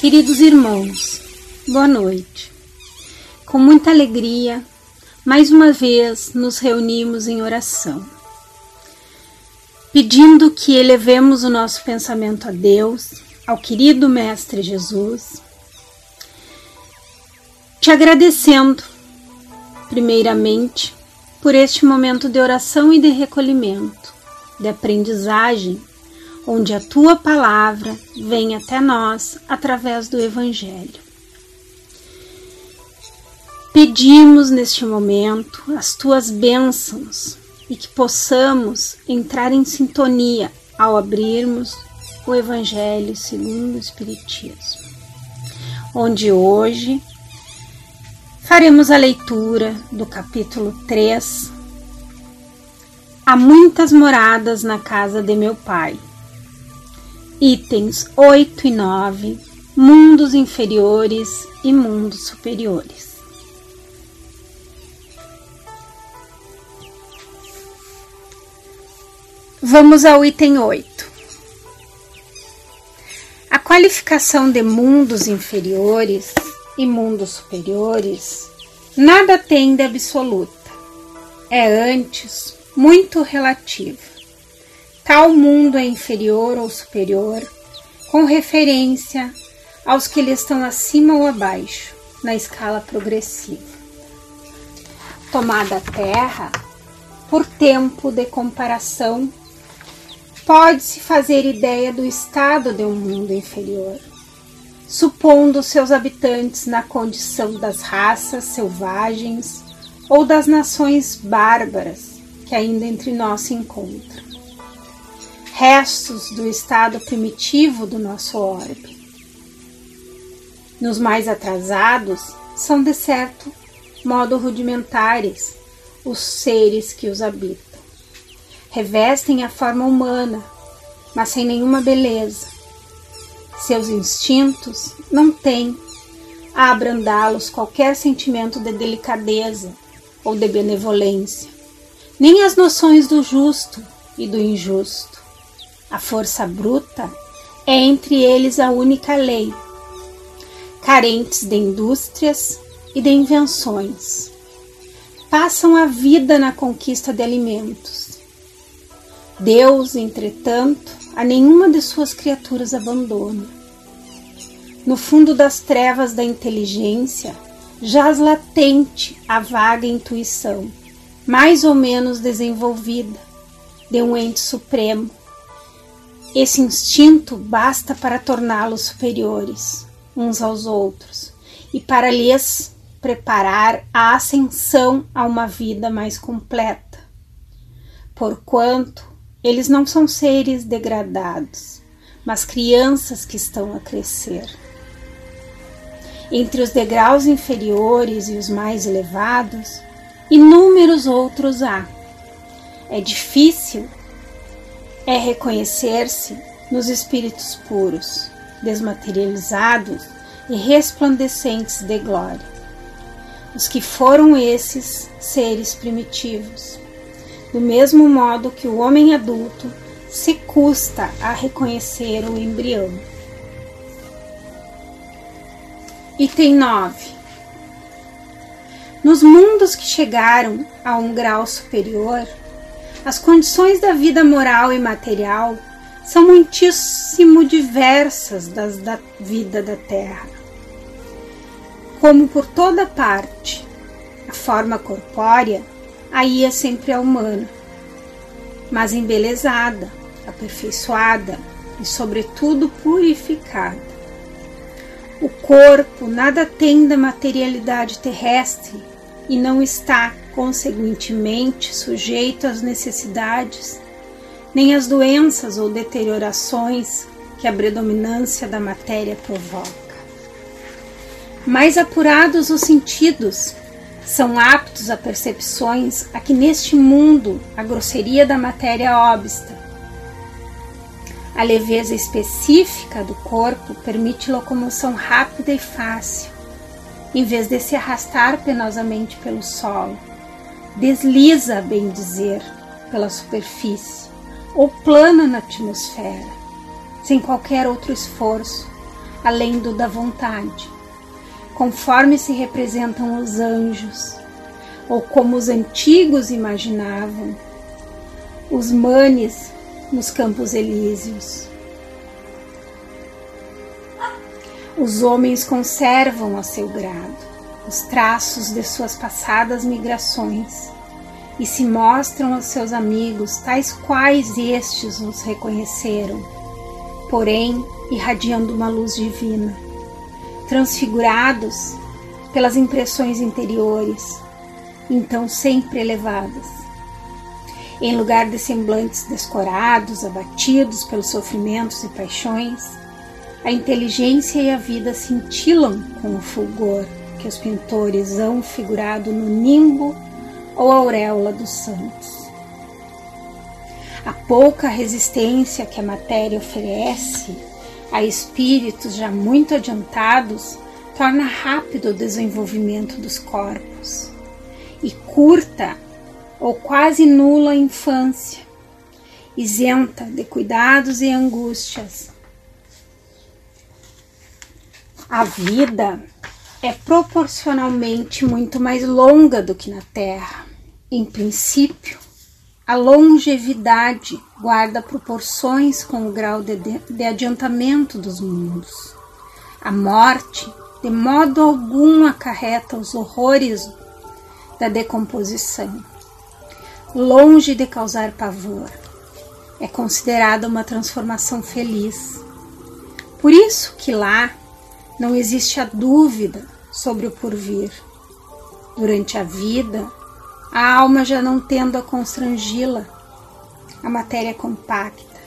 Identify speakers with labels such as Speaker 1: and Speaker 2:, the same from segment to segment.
Speaker 1: Queridos irmãos, boa noite. Com muita alegria, mais uma vez nos reunimos em oração, pedindo que elevemos o nosso pensamento a Deus, ao querido Mestre Jesus, te agradecendo, primeiramente, por este momento de oração e de recolhimento, de aprendizagem onde a tua palavra vem até nós através do Evangelho. Pedimos neste momento as tuas bênçãos e que possamos entrar em sintonia ao abrirmos o Evangelho segundo o Espiritismo, onde hoje faremos a leitura do capítulo 3. Há muitas moradas na casa de meu pai itens 8 e 9, mundos inferiores e mundos superiores. Vamos ao item 8. A qualificação de mundos inferiores e mundos superiores nada tem de absoluta, é antes muito relativa Tal mundo é inferior ou superior, com referência aos que lhe estão acima ou abaixo, na escala progressiva. Tomada a Terra, por tempo de comparação, pode-se fazer ideia do estado de um mundo inferior, supondo seus habitantes na condição das raças selvagens ou das nações bárbaras que ainda entre nós se encontram restos do estado primitivo do nosso orbe. Nos mais atrasados, são de certo modo rudimentares os seres que os habitam. Revestem a forma humana, mas sem nenhuma beleza. Seus instintos não têm a abrandá-los qualquer sentimento de delicadeza ou de benevolência, nem as noções do justo e do injusto. A força bruta é entre eles a única lei, carentes de indústrias e de invenções. Passam a vida na conquista de alimentos. Deus, entretanto, a nenhuma de suas criaturas abandona. No fundo das trevas da inteligência, jaz latente a vaga intuição, mais ou menos desenvolvida, de um ente supremo, esse instinto basta para torná-los superiores uns aos outros e para lhes preparar a ascensão a uma vida mais completa. Porquanto eles não são seres degradados, mas crianças que estão a crescer. Entre os degraus inferiores e os mais elevados, inúmeros outros há. É difícil é reconhecer-se nos espíritos puros, desmaterializados e resplandecentes de glória. Os que foram esses seres primitivos, do mesmo modo que o homem adulto se custa a reconhecer o embrião. Item 9. Nos mundos que chegaram a um grau superior, as condições da vida moral e material são muitíssimo diversas das da vida da Terra. Como por toda parte, a forma corpórea aí é sempre a humana, mas embelezada, aperfeiçoada e, sobretudo, purificada. O corpo nada tem da materialidade terrestre e não está conseguintemente sujeito às necessidades, nem às doenças ou deteriorações que a predominância da matéria provoca. Mais apurados os sentidos, são aptos a percepções a que neste mundo a grosseria da matéria obsta. A leveza específica do corpo permite locomoção rápida e fácil, em vez de se arrastar penosamente pelo solo desliza, bem dizer, pela superfície ou plana na atmosfera, sem qualquer outro esforço, além do da vontade, conforme se representam os anjos, ou como os antigos imaginavam, os manes nos campos elíseos. Os homens conservam a seu grado os traços de suas passadas migrações e se mostram aos seus amigos tais quais estes os reconheceram, porém irradiando uma luz divina, transfigurados pelas impressões interiores, então sempre elevadas. Em lugar de semblantes descorados, abatidos pelos sofrimentos e paixões, a inteligência e a vida cintilam com o fulgor que os pintores hão figurado no nimbo ou auréola dos santos. A pouca resistência que a matéria oferece a espíritos já muito adiantados torna rápido o desenvolvimento dos corpos e curta ou quase nula a infância, isenta de cuidados e angústias. A vida é proporcionalmente muito mais longa do que na Terra. Em princípio, a longevidade guarda proporções com o grau de, de adiantamento dos mundos. A morte, de modo algum, acarreta os horrores da decomposição. Longe de causar pavor, é considerada uma transformação feliz. Por isso que lá não existe a dúvida sobre o porvir. Durante a vida, a alma já não tendo a constrangi-la, a matéria compacta.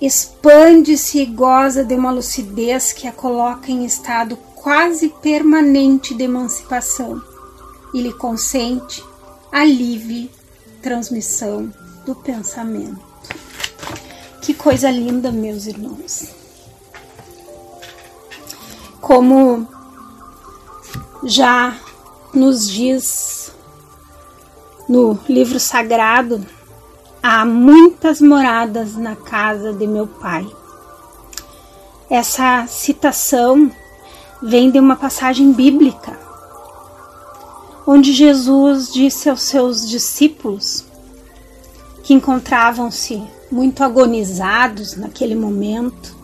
Speaker 1: Expande-se e goza de uma lucidez que a coloca em estado quase permanente de emancipação e lhe consente a livre transmissão do pensamento. Que coisa linda, meus irmãos! Como já nos diz no livro sagrado, há muitas moradas na casa de meu pai. Essa citação vem de uma passagem bíblica, onde Jesus disse aos seus discípulos, que encontravam-se muito agonizados naquele momento,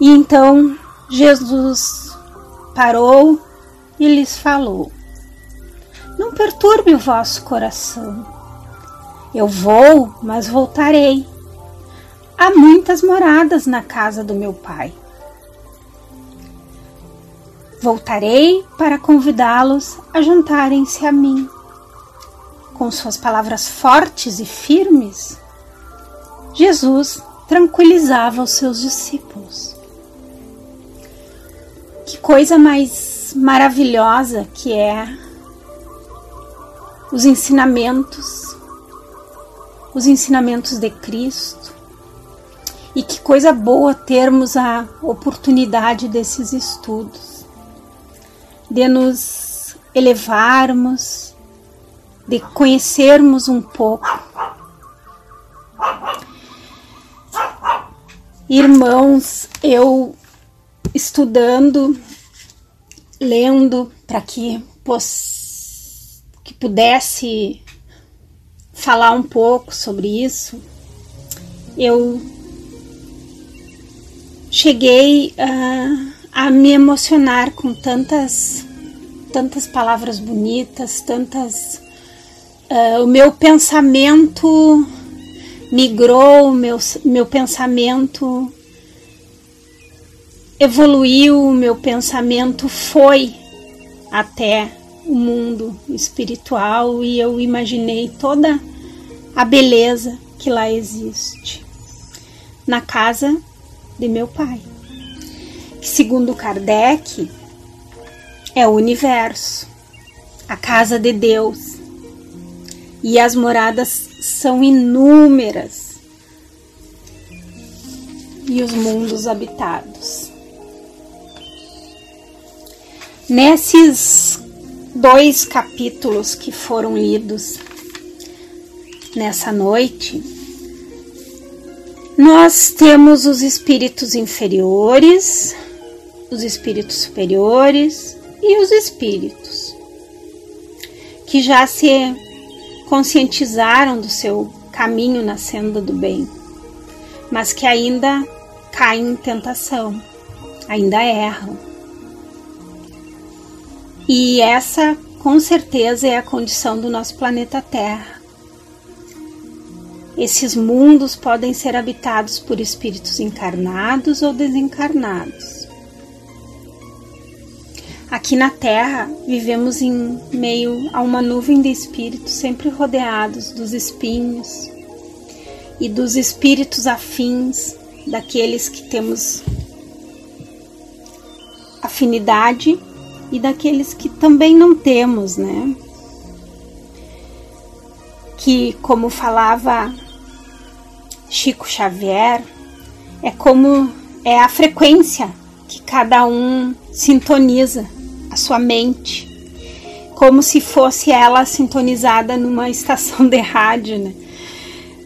Speaker 1: e então Jesus parou e lhes falou: Não perturbe o vosso coração. Eu vou, mas voltarei. Há muitas moradas na casa do meu pai. Voltarei para convidá-los a juntarem-se a mim. Com suas palavras fortes e firmes, Jesus tranquilizava os seus discípulos. Que coisa mais maravilhosa que é os ensinamentos, os ensinamentos de Cristo. E que coisa boa termos a oportunidade desses estudos, de nos elevarmos, de conhecermos um pouco. Irmãos, eu estudando, lendo para que, que pudesse falar um pouco sobre isso, eu cheguei a, a me emocionar com tantas tantas palavras bonitas, tantas uh, o meu pensamento migrou, meu meu pensamento evoluiu, o meu pensamento foi até o mundo espiritual e eu imaginei toda a beleza que lá existe na casa de meu pai, que segundo Kardec é o universo, a casa de Deus. E as moradas são inúmeras e os mundos habitados. Nesses dois capítulos que foram lidos nessa noite, Nós temos os espíritos inferiores, os espíritos superiores e os espíritos que já se conscientizaram do seu caminho na senda do bem, mas que ainda caem em tentação, ainda erram. E essa, com certeza, é a condição do nosso planeta Terra esses mundos podem ser habitados por espíritos encarnados ou desencarnados. Aqui na Terra, vivemos em meio a uma nuvem de espíritos sempre rodeados dos espinhos e dos espíritos afins, daqueles que temos afinidade e daqueles que também não temos, né? Que, como falava Chico Xavier, é como é a frequência que cada um sintoniza a sua mente, como se fosse ela sintonizada numa estação de rádio, né?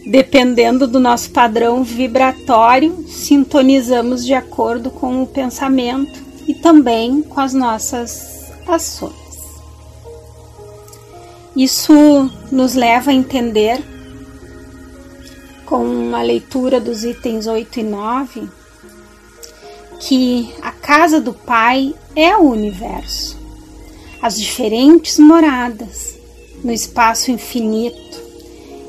Speaker 1: Dependendo do nosso padrão vibratório, sintonizamos de acordo com o pensamento também com as nossas ações. Isso nos leva a entender com a leitura dos itens 8 e 9 que a casa do Pai é o universo, as diferentes moradas no espaço infinito,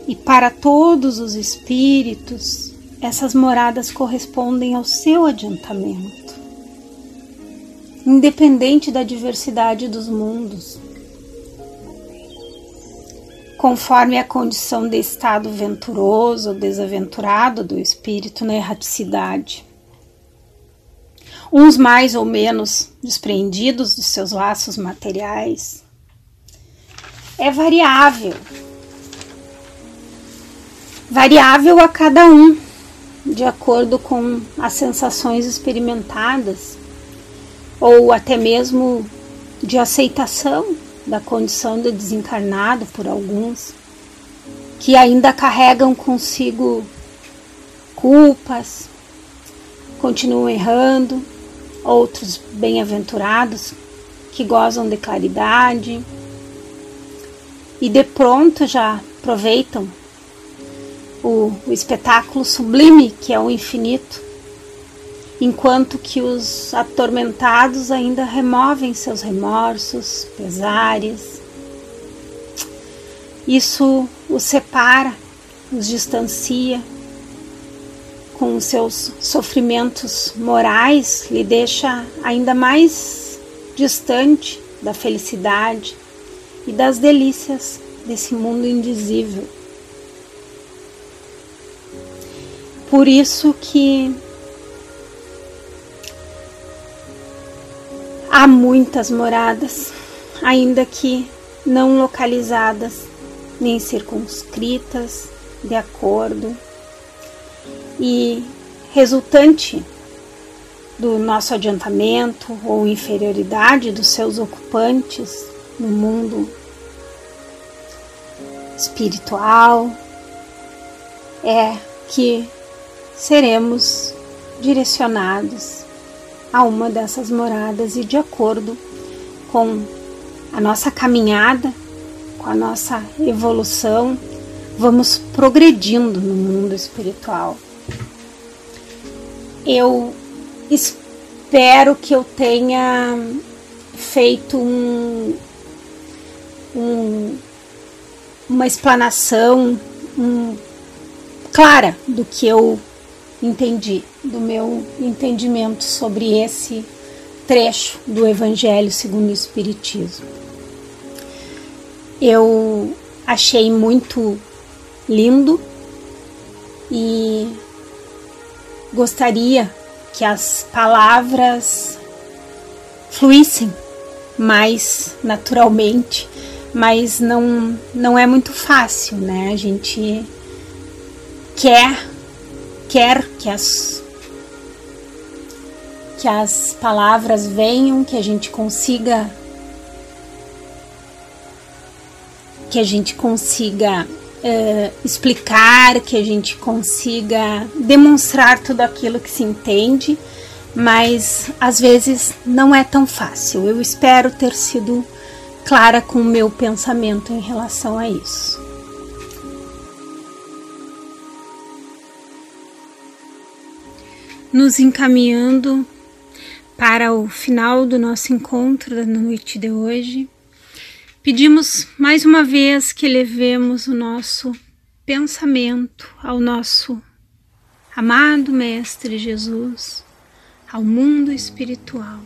Speaker 1: e para todos os espíritos, essas moradas correspondem ao seu adiantamento. Independente da diversidade dos mundos, conforme a condição de estado venturoso ou desaventurado do espírito na erraticidade. Uns mais ou menos despreendidos dos seus laços materiais. É variável. Variável a cada um, de acordo com as sensações experimentadas, ou até mesmo de aceitação da condição de desencarnado por alguns, que ainda carregam consigo culpas, continuam errando, outros bem-aventurados que gozam de claridade e de pronto já aproveitam o, o espetáculo sublime que é o infinito enquanto que os atormentados ainda removem seus remorsos, pesares. Isso os separa, os distancia, com seus sofrimentos morais, lhe deixa ainda mais distante da felicidade e das delícias desse mundo indizível. Por isso que Há muitas moradas, ainda que não localizadas nem circunscritas de acordo. E resultante do nosso adiantamento ou inferioridade dos seus ocupantes no mundo espiritual é que seremos direcionados a uma dessas moradas e de acordo com a nossa caminhada, com a nossa evolução, vamos progredindo no mundo espiritual. Eu espero que eu tenha feito um, um, uma explanação um, clara do que eu entendi, do meu entendimento sobre esse trecho do Evangelho segundo o Espiritismo. Eu achei muito lindo e gostaria que as palavras fluíssem mais naturalmente, mas não, não é muito fácil, né? A gente quer quer que as que as palavras venham, que a gente consiga que a gente consiga uh, explicar, que a gente consiga demonstrar tudo aquilo que se entende, mas às vezes não é tão fácil. Eu espero ter sido clara com o meu pensamento em relação a isso. Nos encaminhando para o final do nosso encontro da noite de hoje, pedimos mais uma vez que levemos o nosso pensamento ao nosso amado Mestre Jesus, ao mundo espiritual.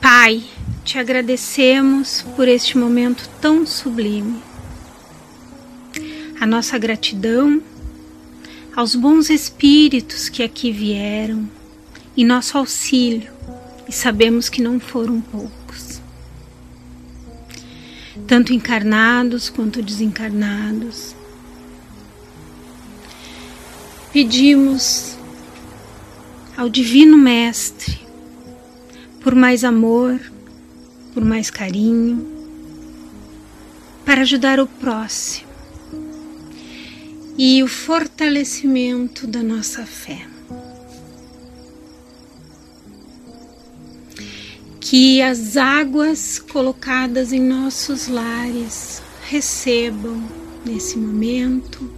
Speaker 1: Pai, te agradecemos por este momento tão sublime. A nossa gratidão aos bons espíritos que aqui vieram em nosso auxílio e sabemos que não foram poucos, tanto encarnados quanto desencarnados. Pedimos ao Divino Mestre por mais amor, por mais carinho, para ajudar o próximo e o fortalecimento da nossa fé. Que as águas colocadas em nossos lares recebam nesse momento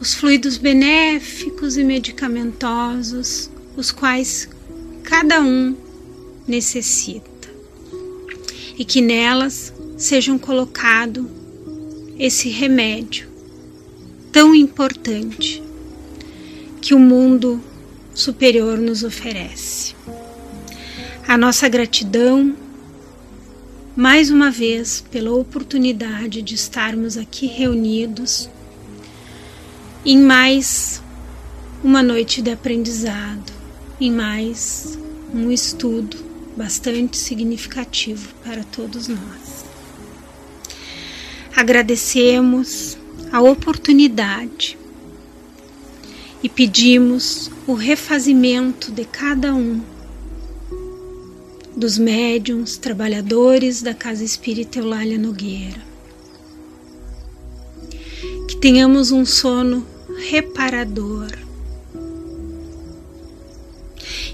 Speaker 1: os fluidos benéficos e medicamentosos, os quais cada um necessita, e que nelas sejam colocado esse remédio tão importante que o mundo superior nos oferece. A nossa gratidão, mais uma vez, pela oportunidade de estarmos aqui reunidos em mais uma noite de aprendizado, em mais um estudo bastante significativo para todos nós. Agradecemos a oportunidade e pedimos o refazimento de cada um dos médiums trabalhadores da Casa Espírita Eulália Nogueira. Que tenhamos um sono reparador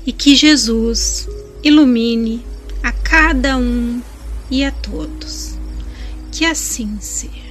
Speaker 1: e que Jesus ilumine a cada um e a todos. Que assim seja.